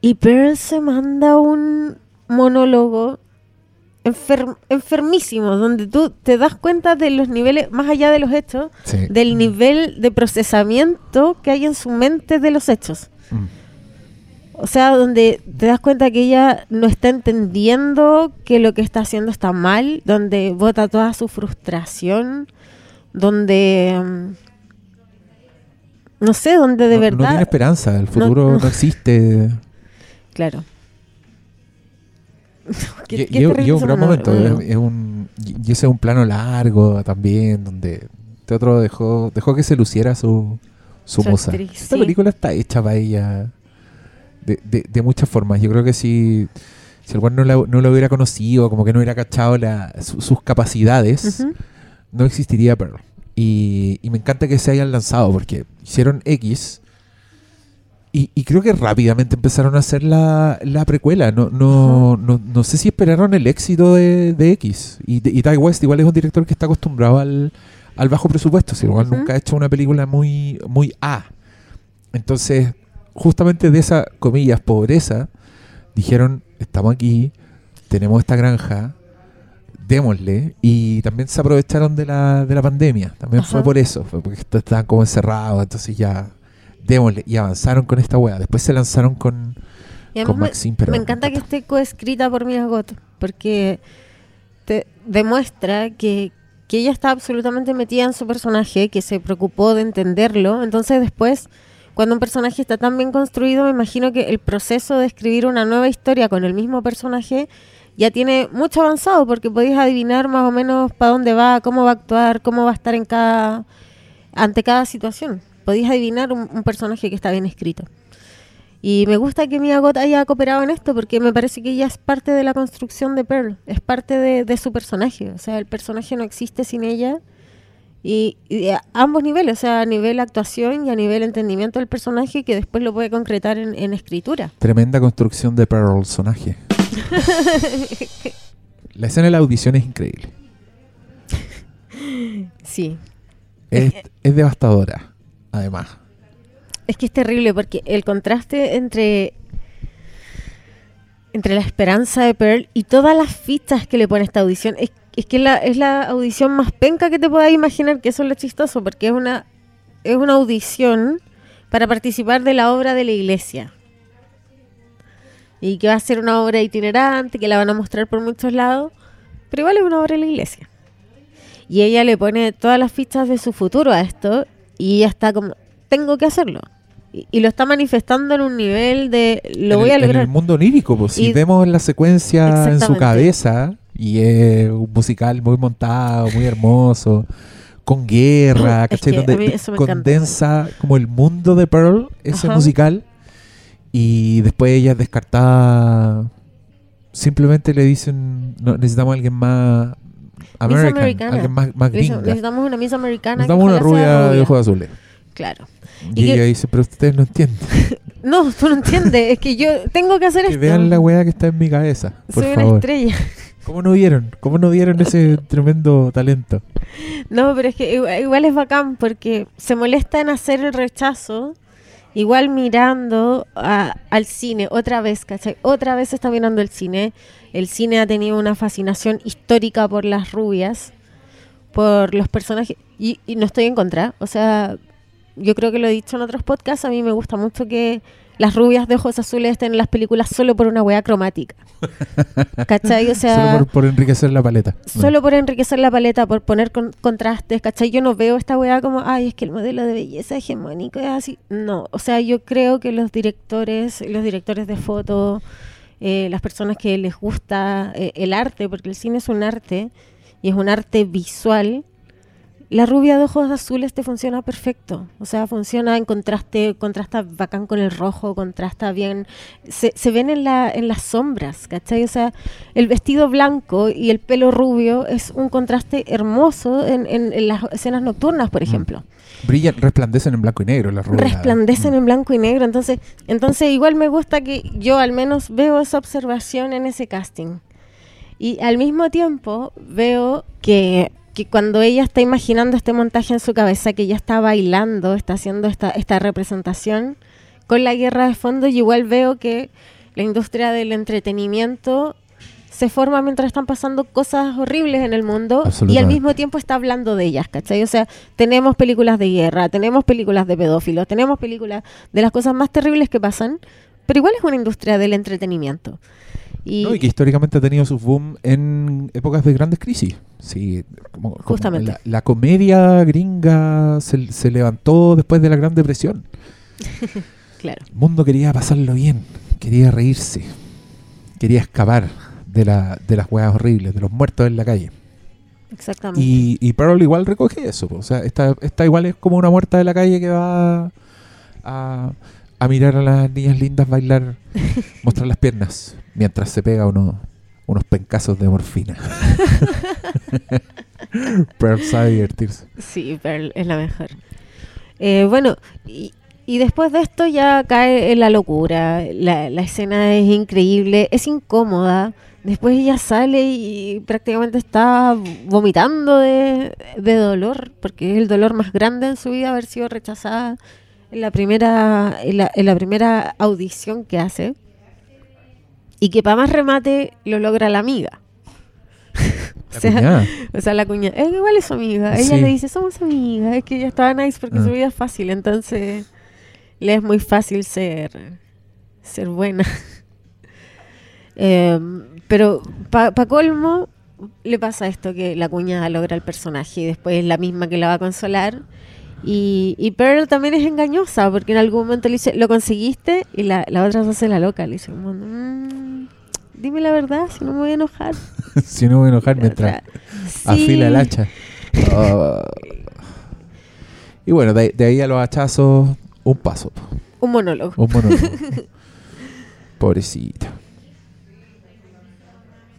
Y Pearl se manda un monólogo enfer- enfermísimo, donde tú te das cuenta de los niveles, más allá de los hechos, Sí. del nivel de procesamiento que hay en su mente de los hechos. Mm. O sea, donde te das cuenta que ella no está entendiendo que lo que está haciendo está mal, donde bota toda su frustración, donde... No sé, donde de no, verdad... No tiene esperanza, el futuro no, no. existe. Claro. Qué- Y- qué y- y terrible es un gran momento. es- es un- y ese es un plano largo también, donde este otro dejó, dejó que se luciera su, su musa. actriz, Esta sí. película está hecha para ella de, de- de muchas formas. Yo creo que si, si el weón no, la- no lo hubiera conocido, como que no hubiera cachado la- su- sus capacidades, no existiría Pearl. Y, y me encanta que se hayan lanzado porque hicieron X y, y creo que rápidamente empezaron a hacer la, la precuela. No, no, no, no sé si esperaron el éxito de, de X. Y, y Ty West igual es un director que está acostumbrado al, al bajo presupuesto. Si igual Ujú. nunca ha hecho una película muy, muy A. Entonces, justamente de esa, comillas, pobreza, dijeron, estamos aquí, tenemos esta granja, démosle. Y también se aprovecharon de la, de la pandemia. También fue por eso, fue porque est- estaban como encerrados, entonces ya, démosle. Y avanzaron con esta wea. Después se lanzaron con, con me- Maxine, pero me encanta que esté coescrita por Mia Goth, porque te demuestra que, que ella está absolutamente metida en su personaje, que se preocupó de entenderlo. Entonces después, cuando un personaje está tan bien construido, me imagino que el proceso de escribir una nueva historia con el mismo personaje ya tiene mucho avanzado, porque podéis adivinar más o menos para dónde va, cómo va a actuar, cómo va a estar en cada ante cada situación. Podéis adivinar un- personaje que está bien escrito. Y me gusta que Mia Goth haya cooperado en esto porque me parece que ella es parte de la construcción de Pearl, es parte de, su personaje. O sea, el personaje no existe sin ella. Y, a ambos niveles, o sea, a nivel actuación y a nivel entendimiento del personaje que después lo puede concretar en, escritura. tremenda construcción de personaje. la escena de la audición es increíble. Sí. Es, es devastadora, además. Es que es terrible porque el contraste entre entre la esperanza de Pearl y todas las fichas que le pone esta audición es es que la, es la audición más penca que te puedas imaginar, que eso es lo chistoso, porque es una, es una audición para participar de la obra de la iglesia. Y que va a ser una obra itinerante, que la van a mostrar por muchos lados, pero igual es una obra de la iglesia. Y ella le pone todas las fichas de su futuro a esto, y ella está como, tengo que hacerlo. Y, y lo está manifestando en un nivel de, lo en voy el, a en lograr. el mundo onírico, pues si vemos la secuencia en su cabeza, y es un musical muy montado, muy hermoso, con guerra, ¿cachai? Donde me encanta. condensa como el mundo de Pearl, ese Ajá. musical, y después ella es descartada. Simplemente le dicen, no, necesitamos a alguien más American, americana. alguien más, más gringa. Necesitamos una Miss Americana. que Necesitamos una rubia de ojos azules. Claro. Y, Y que- ella dice, pero ustedes no entienden. No, tú no entiendes. es que yo tengo que hacer Que esto. vean la weá que está en mi cabeza, por Soy una favor. estrella. ¿Cómo no vieron? ¿Cómo no vieron ese tremendo talento? No, pero es que igual, igual es bacán porque se molesta en hacer el rechazo, igual mirando a- al cine otra vez, ¿cachai? Otra vez está mirando el cine. El cine ha tenido una fascinación histórica por las rubias, por los personajes, y, y no estoy en contra. O sea, yo creo que lo he dicho en otros podcasts, a mí me gusta mucho que las rubias de ojos azules estén en las películas solo por una weá cromática. ¿Cachai? O sea... Solo por, por enriquecer la paleta. Solo por enriquecer la paleta, por poner con- contrastes, ¿cachai? Yo no veo esta weá como, ay, es que el modelo de belleza hegemónico es así. No, o sea, yo creo que los directores, los directores de foto, eh, las personas que les gusta eh, el arte, porque el cine es un arte y es un arte visual, la rubia de ojos azules te funciona perfecto. O sea, funciona en contraste, contrasta bacán con el rojo, contrasta bien. Se, se ven en, la, en las sombras, ¿cachai? O sea, el vestido blanco y el pelo rubio es un contraste hermoso en, en- en las escenas nocturnas, por ejemplo. Brillan, resplandecen en blanco y negro las rubias. Resplandecen Mm. en blanco y negro. Entonces, entonces igual me gusta que yo al menos veo esa observación en ese casting. Y al mismo tiempo veo que, que cuando ella está imaginando este montaje en su cabeza, que ella está bailando, está haciendo esta, esta representación con la guerra de fondo, y igual veo que la industria del entretenimiento se forma mientras están pasando cosas horribles en el mundo y al mismo tiempo está hablando de ellas, ¿cachai? O sea, tenemos películas de guerra, tenemos películas de pedófilos, tenemos películas de las cosas más terribles que pasan, pero igual es una industria del entretenimiento. Y, No, y que históricamente ha tenido su boom en épocas de grandes crisis. Sí, como, como Justamente. La, la comedia gringa se, se levantó después de la Gran Depresión. claro, El mundo quería pasarlo bien, quería reírse, quería escapar de, la, de las huevas horribles, de los muertos en la calle. exactamente. Y, y Pearl igual recoge eso. po. O sea, esta, esta igual es como una muerta de la calle que va a, a mirar a las niñas lindas bailar, mostrar las piernas, mientras se pega uno, unos pencazos de morfina. Pearl sabe divertirse. Sí, Pearl es la mejor. Eh, bueno, y, y después de esto ya cae en la locura. La, la escena es increíble, es incómoda. Después ella sale y prácticamente está vomitando de, de dolor, porque es el dolor más grande en su vida haber sido rechazada en la primera, en la, en la primera audición que hace. Y que para más remate lo logra la amiga. La O sea, o sea, la cuñada, es igual es su amiga. Ella Sí. le dice, somos amigas. Es que ella estaba nice porque Ah. su vida es fácil. Entonces, le es muy fácil ser, ser buena. Em, pero para colmo, le pasa esto: que la cuñada logra el personaje y después es la misma que la va a consolar. Y, y Pearl también es engañosa porque en algún momento le dice, ¿lo conseguiste? Y la, la otra se hace la loca. Le dice, como, "Mm, dime la verdad, si no me voy a enojar. si no voy a enojar mientras Sí. afila el hacha. Ah. y bueno, de, de ahí a los hachazos, un paso. Un monólogo. Un monólogo. Pobrecita.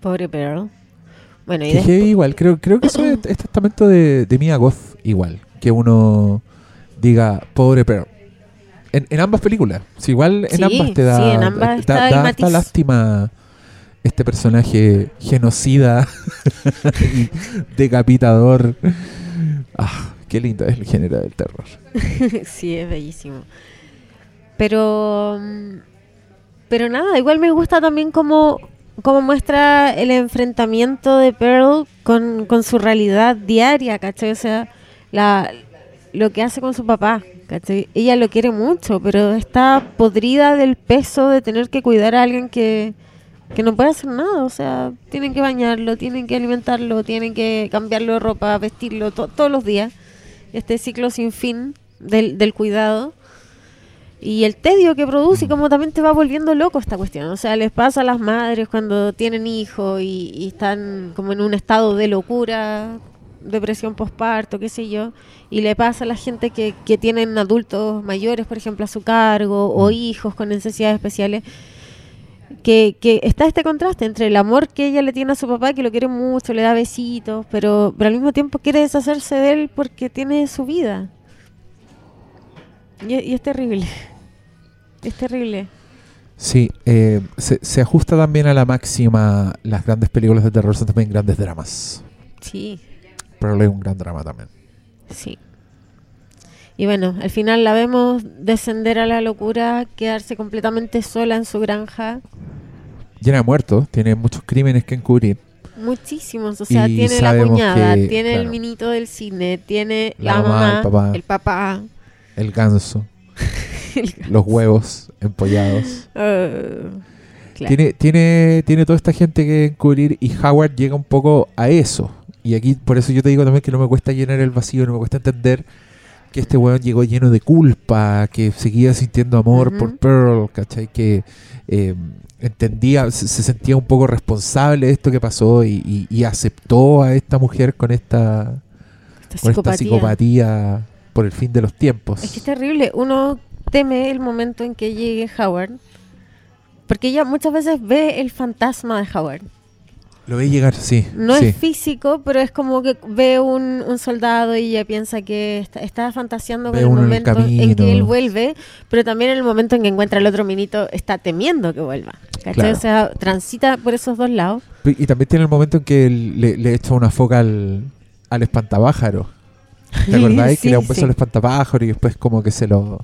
Pobre Pearl. Bueno, y Que después... heavy igual, creo, creo que eso es, es testamento de, de Mia Goth igual, que uno diga pobre Pearl. En, en ambas películas, si igual en Sí, ambas te da, sí, en ambas da- lástima este personaje genocida decapitador. Ah, qué lindo es el género del terror. sí, es bellísimo. Pero... mm, Pero nada, igual me gusta también como cómo muestra el enfrentamiento de Pearl con, con su realidad diaria, ¿cachai? O sea, la, lo que hace con su papá, ¿cachai? Ella lo quiere mucho, pero está podrida del peso de tener que cuidar a alguien que, que no puede hacer nada. O sea, tienen que bañarlo, tienen que alimentarlo, tienen que cambiarlo de ropa, vestirlo to- todos los días. Este ciclo sin fin del, del cuidado. Y el tedio que produce como también te va volviendo loco esta cuestión. O sea, les pasa a las madres cuando tienen hijos y, y están como en un estado de locura, depresión postparto, qué sé yo. Y le pasa a la gente que, que tienen adultos mayores, por ejemplo, a su cargo, o hijos con necesidades especiales. Que, que está este contraste entre el amor que ella le tiene a su papá, que lo quiere mucho, le da besitos, pero, pero al mismo tiempo quiere deshacerse de él porque tiene su vida. Y, y es terrible. Es terrible. Sí, eh, se, se ajusta también a la máxima. Las grandes películas de terror son también grandes dramas. Sí, Pearl es un gran drama también. sí. Y bueno, al final la vemos descender a la locura, quedarse completamente sola en su granja. Llena de muertos, tiene muchos crímenes que encubrir. Muchísimos, o sea, Y tiene la cuñada, que, tiene el minito del cine, tiene La la, mamá, mamá, el papá. el papá. El ganso, el- los huevos empollados. Uh, claro. Tiene, tiene, tiene toda esta gente que encubrir y Howard llega un poco a eso. Y aquí, por eso yo te digo también que no me cuesta llenar el vacío, no me cuesta entender que este weón llegó lleno de culpa, que seguía sintiendo amor por Pearl, ¿cachai? Que eh, entendía, se, se sentía un poco responsable de esto que pasó y, y- y aceptó a esta mujer con esta, Esta con esta psicopatía. psicopatía por el fin de los tiempos. Es que es terrible. Uno teme el momento en que llegue Howard. Porque ella muchas veces ve el fantasma de Howard. Lo ve llegar, sí. No sí. es físico, pero es como que ve un, un soldado y ella piensa que está, está fantaseando con Ve el en el momento en, camino. que él vuelve, pero también en el momento en que encuentra al otro minito está temiendo que vuelva. Claro. O sea, transita por esos dos lados. Y también tiene el momento en que le, le echa una foca al, al espantapájaro. ¿Te acordáis? que Sí, le da un beso sí. al espantapájaro y después como que se lo...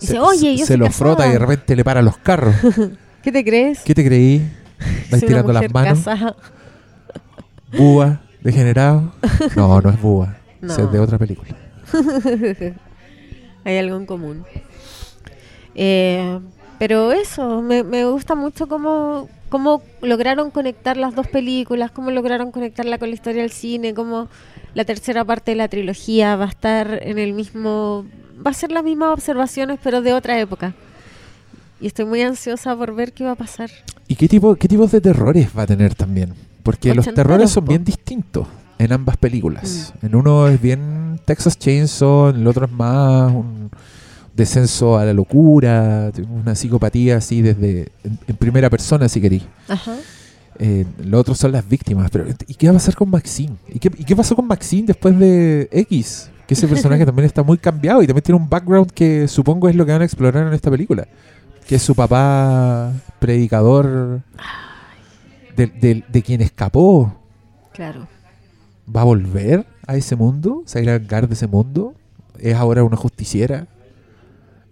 Dice, se, "Oye, yo se lo casada". frota y de repente le para los carros. ¿Qué te crees? ¿Qué te creí? ¿Vais Soy una tirando las manos? casada. ¿Búa? ¿Degenerado? No, no es Búa. No. Es de otra película. Hay algo en común. Eh, pero eso, me, me gusta mucho cómo, cómo lograron conectar las dos películas, cómo lograron conectarla con la historia del cine, cómo la tercera parte de la trilogía va a estar en el mismo... Va a ser las mismas observaciones, pero de otra época. Y estoy muy ansiosa por ver qué va a pasar. ¿Y qué, tipo, qué tipos de terrores va a tener también? Porque los terrores son bien distintos en ambas películas. Mm. En uno es bien Texas Chainsaw, en el otro es más un descenso a la locura, una psicopatía así desde en, en primera persona si queréis. Ajá. Eh, los otros son las víctimas. Pero, ¿Y qué va a pasar con Maxine? ¿Y qué, y qué pasó con Maxine después de X? Que ese personaje también está muy cambiado y también tiene un background que supongo es lo que van a explorar en esta película. Que es su papá predicador de, de- de quien escapó. Claro. ¿Va a volver a ese mundo? ¿Se va a ir de ese mundo? ¿Es ahora una justiciera?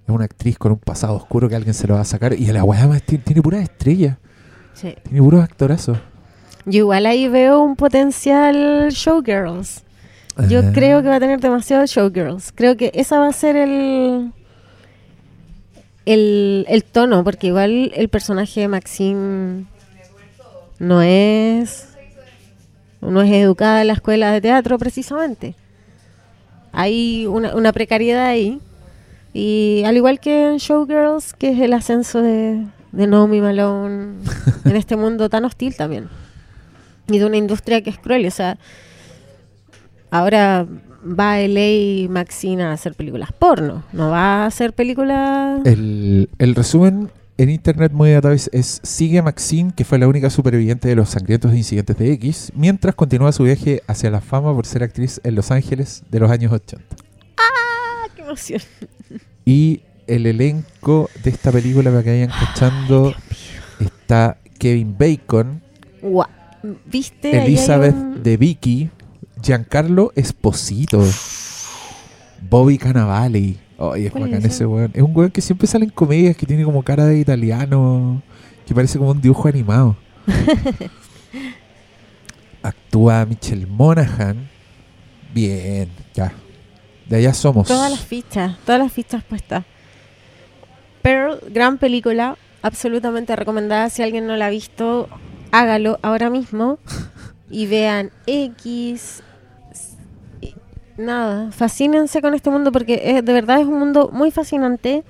¿Es una actriz con un pasado oscuro que alguien se lo va a sacar? Y la weá tiene, tiene puras estrellas. Sí. Tiene puros actorazos. Yo igual ahí veo un potencial showgirls. Yo Ah. creo que va a tener demasiado showgirls. Creo que esa va a ser el, el, el tono, porque igual el personaje de Maxine no es no es educada en la escuela de teatro precisamente. Hay una, una precariedad ahí. Y al igual que en Showgirls, que es el ascenso de, de Naomi Malone en este mundo tan hostil también. Y de una industria que es cruel. O sea, ahora va a LA Maxine a hacer películas porno. No va a hacer películas... El, el resumen en Internet Movie Database es sigue a Maxine, que fue la única superviviente de los sangrientos incidentes de X, mientras continúa su viaje hacia la fama por ser actriz en Los Ángeles de los años 80. ¡Ah, qué emoción! Y el elenco de esta película, para que vayan cachando, está Kevin Bacon. ¿Viste? Elizabeth un- de Vicky, Giancarlo Esposito, Bobby Cannavale. Ay, es ¿Cuál es bacán ese weón. Es un weón que siempre sale en comedias, que tiene como cara de italiano, que parece como un dibujo animado. Actúa Michelle Monaghan. Bien, ya. De allá somos. Todas las fichas, todas las fichas puestas. Pearl, gran película, absolutamente recomendada. Si alguien no la ha visto, hágalo ahora mismo y vean X. Nada, fascínense con este mundo porque es- de verdad es un mundo muy fascinante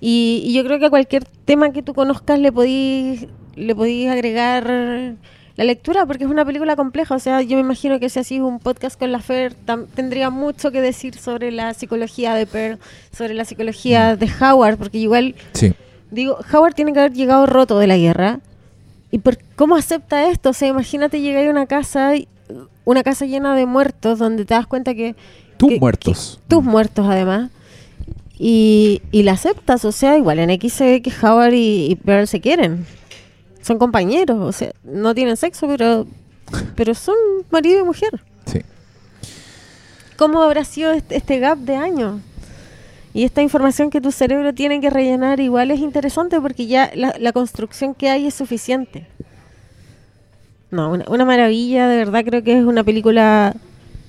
y, y yo creo que a cualquier tema que tú conozcas le podís, le podís agregar la lectura porque es una película compleja. O sea, yo me imagino que si así un podcast con la Fer tendría mucho que decir sobre la psicología de Pearl, sobre la psicología de Howard, porque igual Sí. Digo, Howard tiene que haber llegado roto de la guerra. ¿Y por cómo acepta esto? O sea, imagínate llegar a una casa, y- una casa llena de muertos, donde te das cuenta que... Tus que- muertos. que- tus muertos, además. Y, y la aceptas, o sea, igual en X se ve que Howard y, y Pearl se quieren. Son compañeros, o sea, no tienen sexo, pero, pero son marido y mujer. Sí. ¿Cómo habrá sido este, este gap de años? Y esta información que tu cerebro tiene que rellenar igual es interesante porque ya la, la construcción que hay es suficiente. No, una, una maravilla, de verdad creo que es una película,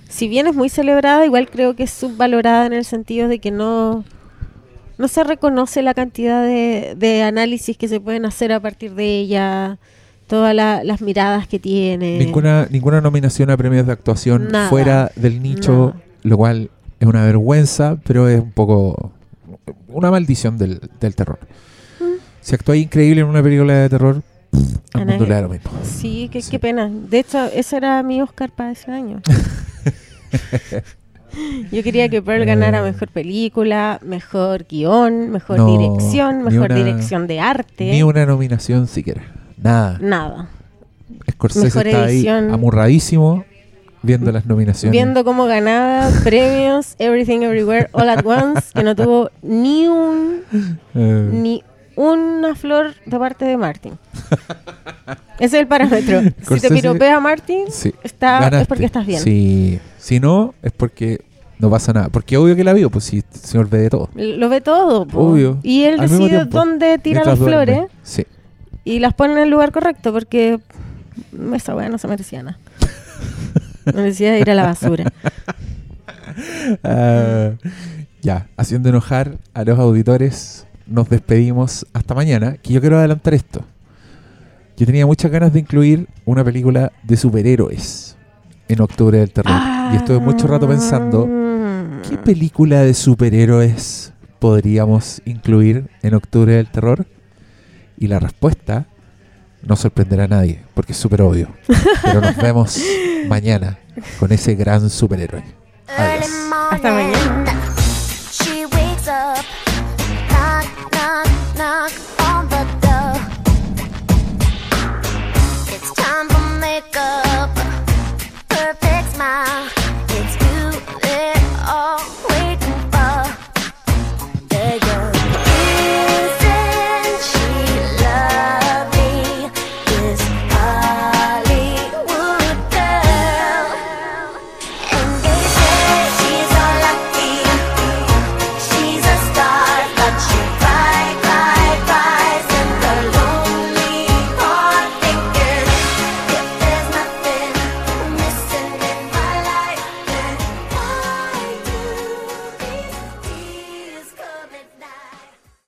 si bien es muy celebrada, igual creo que es subvalorada en el sentido de que no, no se reconoce la cantidad de, de análisis que se pueden hacer a partir de ella, todas la- las miradas que tiene. Ninguna, ninguna nominación a premios de actuación Nada. fuera del nicho, Nada. lo cual es una vergüenza, pero es un poco una maldición del, del terror. Si actúa increíble en una película de terror, Lo mismo. Sí, qué, Sí. qué pena. De hecho, ese era mi Oscar para ese año. Yo quería que Pearl ganara Eh. mejor película, mejor guion, mejor No, dirección, mejor una- dirección de arte. Ni una nominación siquiera. Nada. Nada. Scorsese mejor está ahí amurradísimo viendo las nominaciones. Viendo cómo ganaba premios Everything Everywhere All at Once, que no tuvo ni un Eh, ni una flor de parte de Martin. Ese es el parámetro. Si te piropea Martin, sí, está, es porque estás bien. Sí. Si no, es porque no pasa nada. Porque obvio que la vio, pues si el señor ve de todo. Lo ve todo. po. Obvio. Y él Al decide dónde tira las duerme. flores Sí. y las pone en el lugar correcto porque esa weá no se merecía nada. merecía ir a la basura. Ah, ya, haciendo enojar a los auditores, nos despedimos hasta mañana. Que yo quiero adelantar esto. Yo tenía muchas ganas de incluir una película de superhéroes en octubre del terror. y estuve mucho rato pensando. ¿qué película de superhéroes podríamos incluir en octubre del terror? Y la respuesta no sorprenderá a nadie, porque es súper obvio. Pero nos vemos mañana con ese gran superhéroe. Adiós. Hasta mañana. Dog.